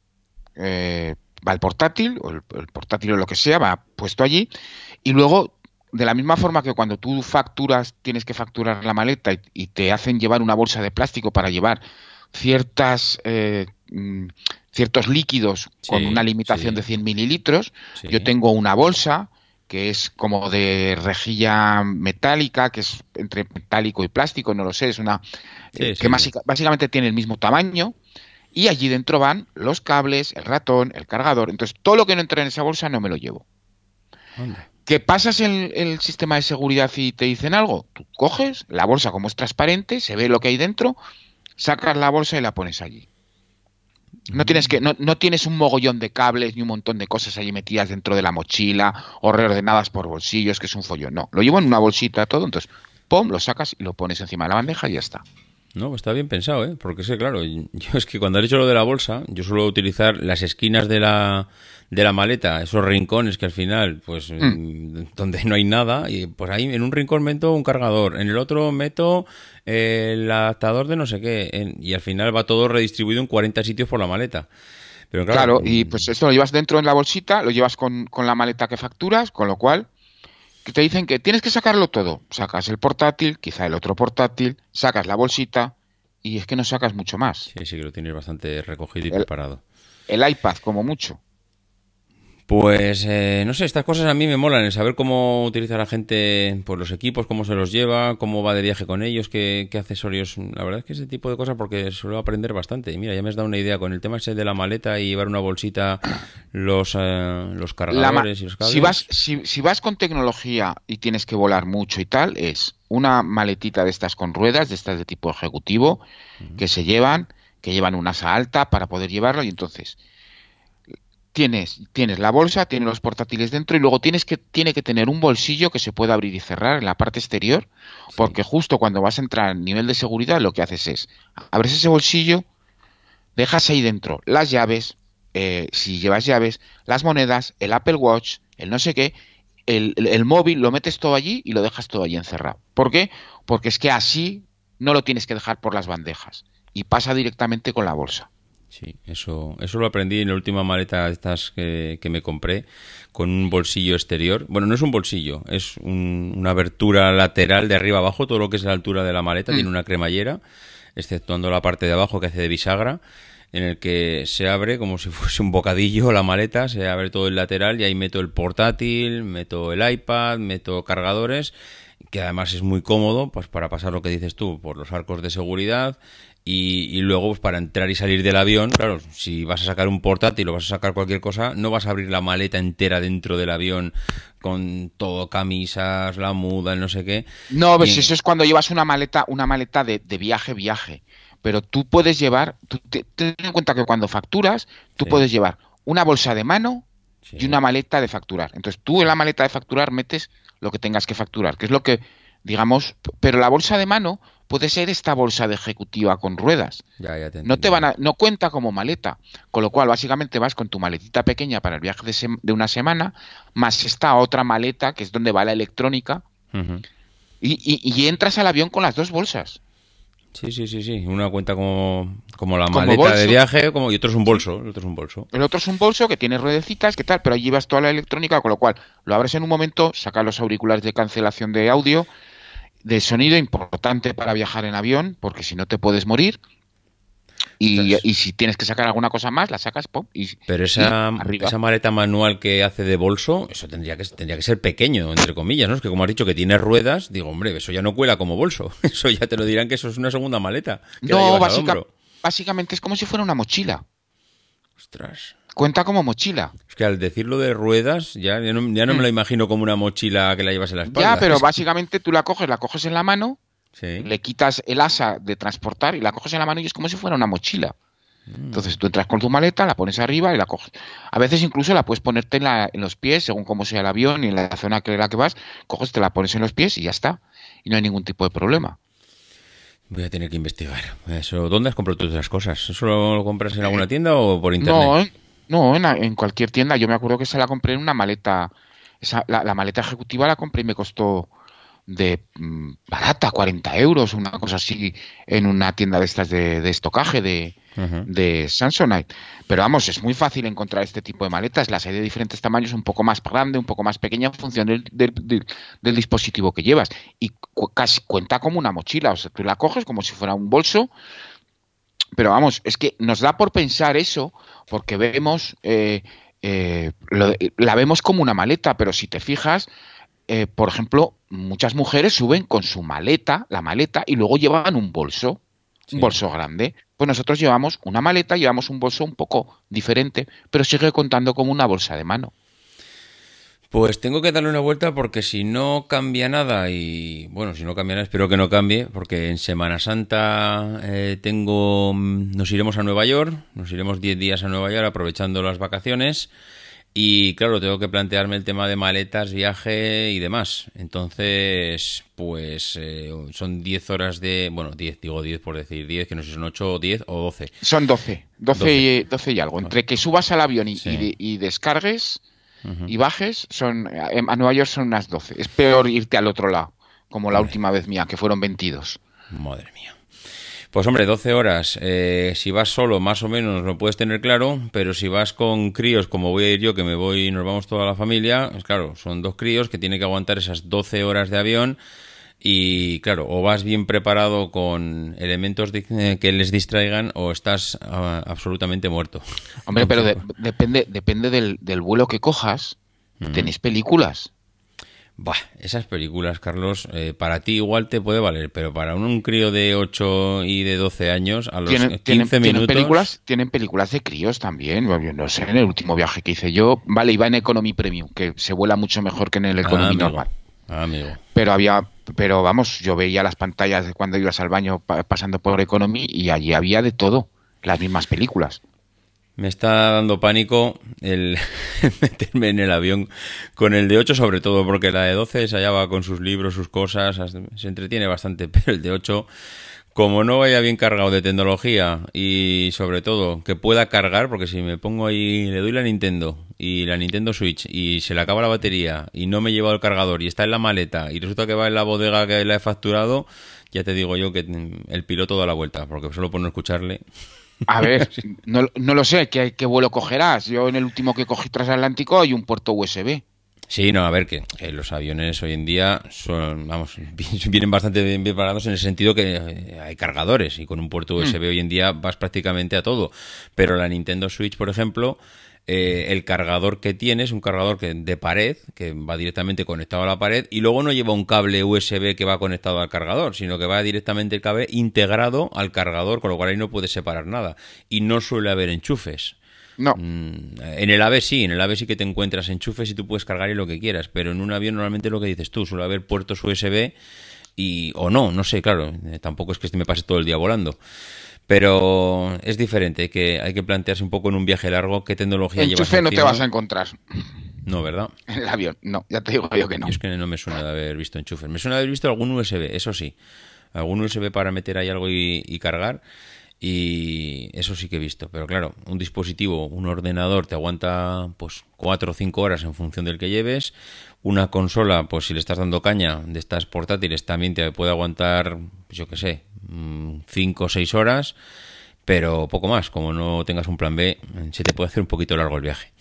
eh, va el portátil, o el, portátil o lo que sea, va puesto allí, y luego, de la misma forma que cuando tú facturas, tienes que facturar la maleta y, te hacen llevar una bolsa de plástico para llevar ciertas... Eh, mm, ciertos líquidos con una limitación de 100 mililitros. Yo tengo una bolsa que es como de rejilla metálica, que es entre metálico y plástico, no lo sé, es una eh, que básicamente tiene el mismo tamaño y allí dentro van los cables, el ratón, el cargador, entonces todo lo que no entra en esa bolsa no me lo llevo. ¿Qué pasas en el sistema de seguridad y te dicen algo? Tú coges la bolsa como es transparente, se ve lo que hay dentro, sacas la bolsa y la pones allí. No tienes, mm. que, no, no, tienes un mogollón de cables ni un montón de cosas allí metidas dentro de la mochila o reordenadas por bolsillos, que es un follón. No, lo llevo en una bolsita todo, entonces, pum, lo sacas y lo pones encima de la bandeja y ya está.
No, pues está bien pensado, ¿eh? Porque sé, claro, yo es que cuando has hecho lo de la bolsa, yo suelo utilizar las esquinas de la de la maleta, esos rincones que al final, pues mm. Mm, donde no hay nada, y pues ahí en un rincón meto un cargador, en el otro meto eh, el adaptador de no sé qué, y al final va todo redistribuido en 40 sitios por la maleta. Pero
claro, claro, y mm, pues esto lo llevas dentro en la bolsita, lo llevas con, con la maleta que facturas, con lo cual que te dicen que tienes que sacarlo todo. Sacas el portátil, quizá el otro portátil, sacas la bolsita y es que no sacas mucho más.
Sí, sí, que lo tienes bastante recogido y preparado.
El iPad, como mucho.
Pues eh, no sé, estas cosas a mí me molan, el saber cómo utiliza la gente por pues, los equipos, cómo se los lleva, cómo va de viaje con ellos, qué, accesorios. La verdad es que ese tipo de cosas porque suelo aprender bastante. Y mira, ya me has dado una idea con el tema ese de la maleta y llevar una bolsita, los, eh, los cargadores y los cables.
Si vas, si, vas con tecnología y tienes que volar mucho y tal, es una maletita de estas con ruedas, de estas de tipo ejecutivo, que se llevan, que llevan un asa alta para poder llevarlo y entonces tienes, la bolsa, tienes los portátiles dentro y luego tienes que, tiene que tener un bolsillo que se pueda abrir y cerrar en la parte exterior, porque justo cuando vas a entrar al nivel de seguridad lo que haces es, abres ese bolsillo, dejas ahí dentro las llaves, eh, si llevas llaves, las monedas, el Apple Watch, el no sé qué, el, el, móvil, lo metes todo allí y lo dejas todo allí encerrado. ¿Por qué? Porque es que así no lo tienes que dejar por las bandejas y pasa directamente con la bolsa.
Sí, eso, eso lo aprendí en la última maleta estas que, me compré con un bolsillo exterior. Bueno, no es un bolsillo, es una abertura lateral de arriba abajo, todo lo que es la altura de la maleta tiene mm. una cremallera, exceptuando la parte de abajo que hace de bisagra, en el que se abre como si fuese un bocadillo la maleta, se abre todo el lateral y ahí meto el portátil, meto el iPad, meto cargadores que además es muy cómodo pues para pasar lo que dices tú por los arcos de seguridad y, luego, pues para entrar y salir del avión, claro, si vas a sacar un portátil o vas a sacar cualquier cosa, no vas a abrir la maleta entera dentro del avión con todo, camisas, la muda, no sé qué.
No, pues eso es cuando llevas una maleta, una maleta de, viaje, viaje. Pero tú puedes llevar, ten en cuenta que cuando facturas, tú puedes llevar una bolsa de mano y una maleta de facturar. Entonces tú en la maleta de facturar metes lo que tengas que facturar, que es lo que, digamos, pero la bolsa de mano puede ser esta bolsa de ejecutiva con ruedas. no te van a, no cuenta como maleta, con lo cual básicamente vas con tu maletita pequeña para el viaje de, una semana, más esta otra maleta que es donde va la electrónica, y, entras al avión con las dos bolsas.
Sí, sí, sí, sí. Una cuenta como, como la maleta de viaje como, y otro es un bolso. El otro es un bolso.
El otro es un bolso que tiene ruedecitas, que tal, pero allí vas toda la electrónica, con lo cual lo abres en un momento, sacas los auriculares de cancelación de audio, de sonido importante para viajar en avión, porque si no te puedes morir. Y, si tienes que sacar alguna cosa más, la sacas, pop. Y,
pero esa, esa maleta manual que hace de bolso, eso tendría que, tendría que ser pequeño, entre comillas, ¿no? Es que como has dicho que tiene ruedas, digo, hombre, eso ya no cuela como bolso. Eso ya te lo dirán que eso es una segunda maleta.
no, básicamente es como si fuera una mochila.
Ostras
cuenta como mochila.
Es que al decirlo de ruedas, ya, ya no, me mm. la imagino como una mochila que la llevas
en
la espalda.
Ya, pero básicamente tú la coges, la coges en la mano, le quitas el asa de transportar y la coges en la mano y es como si fuera una mochila. Mm. Entonces tú entras con tu maleta, la pones arriba y la coges. A veces incluso la puedes ponerte en, los pies, según cómo sea el avión y en la zona en la que vas, coges, te la pones en los pies y ya está. Y no hay ningún tipo de problema.
Voy a tener que investigar. Eso, ¿Dónde has comprado todas esas cosas? ¿Eso lo compras en alguna eh, tienda o por
internet? No, no, en, cualquier tienda. Yo me acuerdo que se la compré en una maleta. la, maleta ejecutiva la compré y me costó de mm, barata, 40 euros, una cosa así, en una tienda de estas de, estocaje de, Samsonite. Pero vamos, es muy fácil encontrar este tipo de maletas. Las hay de diferentes tamaños, un poco más grande, un poco más pequeña, en función del, dispositivo que llevas. Y casi cuenta como una mochila. O sea, tú la coges como si fuera un bolso pero vamos, es que nos da por pensar eso, porque vemos, eh, eh, la vemos como una maleta, pero si te fijas, eh, por ejemplo, muchas mujeres suben con su maleta, la maleta, y luego llevan un bolso, un bolso grande. Pues nosotros llevamos una maleta, llevamos un bolso un poco diferente, pero sigue contando como una bolsa de mano.
Pues tengo que darle una vuelta porque si no cambia nada y bueno, si no cambia nada, espero que no cambie porque en Semana Santa eh, tengo mm, nos iremos a Nueva York, nos iremos 10 días a Nueva York aprovechando las vacaciones y claro, tengo que plantearme el tema de maletas, viaje y demás. Entonces, pues eh, son 10 horas de, bueno, 10, digo 10 por decir 10, que no sé si son 8 o 10 o 12.
Son 12, 12, y 12 y algo, entre que subas al avión y descargues y bajes, son, eh, a Nueva York son unas 12. Es peor irte al otro lado, como la última vez mía, que fueron 22.
Madre mía. Pues hombre, 12 horas. Eh, si vas solo, más o menos lo puedes tener claro, pero si vas con críos, como voy a ir yo, que me voy y nos vamos toda la familia, es claro, son dos críos que tienen que aguantar esas 12 horas de avión y claro, o vas bien preparado con elementos eh, que les distraigan o estás ah, absolutamente muerto.
Hombre, pero depende, depende del, vuelo que cojas. Tenéis películas.
Bah, esas películas, Carlos, eh, para ti igual te puede valer, pero para un, crío de 8 y de 12 años, a los ¿Tienen, 15 minutos... Tienen
películas, tienen películas de críos también, no sé, en el último viaje que hice yo, vale, iba en Economy Premium, que se vuela mucho mejor que en el ah, Economy normal. Ah,
amigo.
Pero había pero vamos, yo veía las pantallas de cuando ibas al baño pasando por Economy y allí había de todo, las mismas películas.
Me está dando pánico el meterme en el avión con el de 8 sobre todo, porque la de 12 se hallaba con sus libros, sus cosas, se entretiene bastante, pero el de 8, como no vaya bien cargado de tecnología y sobre todo que pueda cargar, porque si me pongo ahí, le doy la Nintendo y la Nintendo Switch y se le acaba la batería y no me he llevado el cargador y está en la maleta y resulta que va en la bodega que la he facturado, ya te digo yo que mm, el piloto da la vuelta, porque solo por no escucharle.
A ver, no, no lo sé, ¿qué, vuelo cogerás? Yo en el último que cogí transatlántico hay un puerto USB.
Sí, no, a ver, que, los aviones hoy en día son, vamos, vienen bastante bien preparados en el sentido que eh, hay cargadores y con un puerto mm. USB hoy en día vas prácticamente a todo. Pero la Nintendo Switch, por ejemplo, eh, el cargador que tienes, un cargador que, de pared, que va directamente conectado a la pared, y luego no lleva un cable USB que va conectado al cargador, sino que va directamente el cable integrado al cargador, con lo cual ahí no puedes separar nada. Y no suele haber enchufes.
No. Mm,
eh, en el AVE sí, en el AVE sí que te encuentras enchufes y tú puedes cargar y lo que quieras, pero en un avión normalmente lo que dices tú, suele haber puertos USB y o no, no sé, claro, eh, tampoco es que me pase todo el día volando. Pero es diferente, que hay que plantearse un poco en un viaje largo qué tecnología el llevas.
Enchufe no te vas a encontrar.
No, ¿verdad?
En el avión, no, ya te digo yo que no.
es que no me suena de haber visto enchufes. Me suena de haber visto algún USB, eso sí. Algún USB para meter ahí algo y, y cargar. Y eso sí que he visto. Pero claro, un dispositivo, un ordenador te aguanta pues 4 o 5 horas en función del que lleves. Una consola, pues si le estás dando caña de estas portátiles, también te puede aguantar, yo qué sé, 5 mm, o 6 horas, pero poco más. Como no tengas un plan B, se te puede hacer un poquito largo el viaje.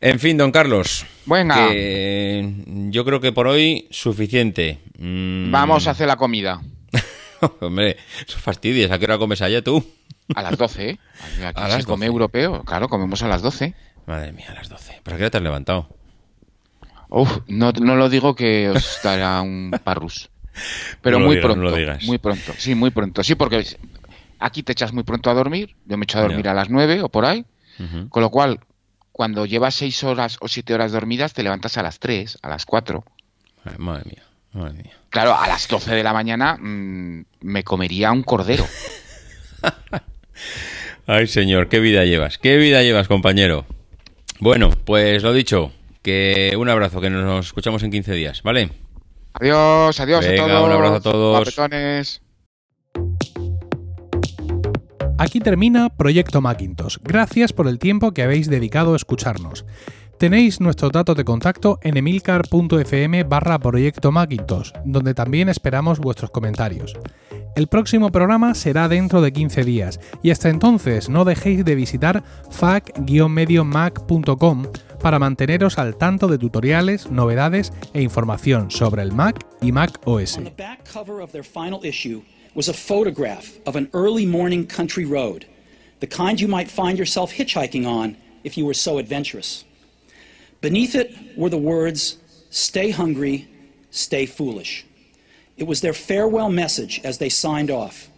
En fin, don Carlos. yo creo que por hoy suficiente.
Mm. Vamos a hacer la comida.
Hombre, eso fastidies. ¿A qué hora comes allá tú?
A las 12. ¿eh? a las come europeo. Claro, comemos a las 12.
Madre mía, a las 12. ¿Para qué hora te has levantado?
Uf, no, no lo digo que os dará un parrus. Pero muy pronto. muy pronto. Sí, muy pronto. Sí, porque aquí te echas muy pronto a dormir. Yo me echo a dormir a las nueve o por ahí. Con lo cual, cuando llevas seis horas o siete horas dormidas, te levantas a las tres a las cuatro
madre mía, madre mía.
Claro, a las doce de la mañana mm, me comería un cordero.
Ay, señor, qué vida llevas. Qué vida llevas, compañero. Bueno, pues lo dicho, que un abrazo, que nos escuchamos en 15 días, ¿vale?
Adiós, adiós a todos. Un abrazo a todos.
Aquí termina Proyecto Macintosh. Gracias por el tiempo que habéis dedicado a escucharnos. Tenéis nuestros datos de contacto en emilcar.fm barra proyecto Macintosh, donde también esperamos vuestros comentarios. El próximo programa será dentro de 15 días y hasta entonces no dejéis de visitar fac medio maccom para manteneros al tanto de tutoriales, novedades e información sobre el Mac y Mac OS. cover of their final issue was a photograph of an early morning country road, the kind you might find yourself hitchhiking on if you were so adventurous. Beneath it were the words, Stay hungry, stay foolish. It was their farewell message as they signed off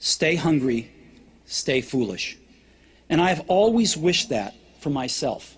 Stay hungry, stay foolish. And I have always wished that for myself.